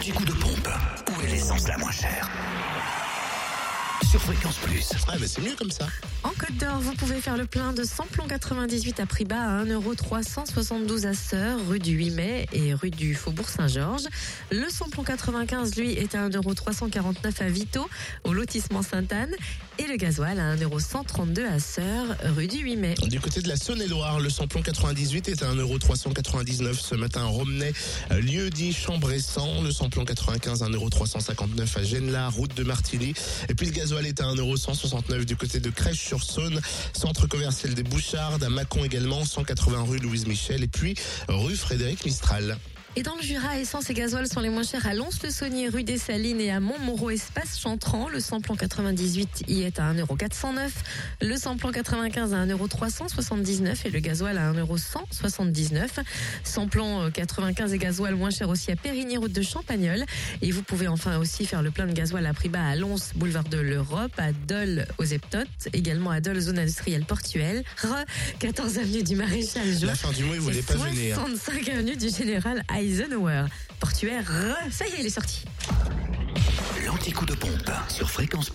L'anti-coup de pompe. Où est l'essence la moins chère Sur Fréquence Plus. Ah, c'est mieux comme ça. En Côte d'Or, vous pouvez faire le plein de samplon 98 à prix bas à 1,372€ à Sœur, rue du 8 mai et rue du Faubourg Saint-Georges. Le samplon 95, lui, est à 1,349€ à Vito, au lotissement Sainte-Anne. Et le gasoil à 1,132€ à Sœur, rue du 8 mai. Du côté de la Saône-et-Loire, le samplon 98 est à 1,399€ ce matin à Romney, lieu dit Chambressan. Le samplon 95 à 1,359€ à Genla, route de Martilly. Et puis le gasoil est à 1,169€ du côté de Crèche-sur-Saône, centre commercial des Bouchardes, à Mâcon également, 180 rue Louise Michel et puis rue Frédéric Mistral. Et dans le Jura, essence et gasoil sont les moins chers à Lons-le-Saunier, rue des Salines et à Montmoreau, espace Chantran. Le samplon 98 y est à 1,409€. Le samplon 95 à 1,379€ et le gasoil à 1,179€. Samplon 95 et gasoil moins cher aussi à Périgny, route de Champagnol. Et vous pouvez enfin aussi faire le plein de gasoil à prix bas à Lons, boulevard de l'Europe, à Dole, aux Eptotes, également à Dole, zone industrielle portuelle, 14 avenue du Maréchal Joux. La fin du mois, il voulait pas venir. 65 avenue du Général Eisenhower. Portuaire, ça y est, il est sorti. L'anti-coup de pompe sur. Fréquence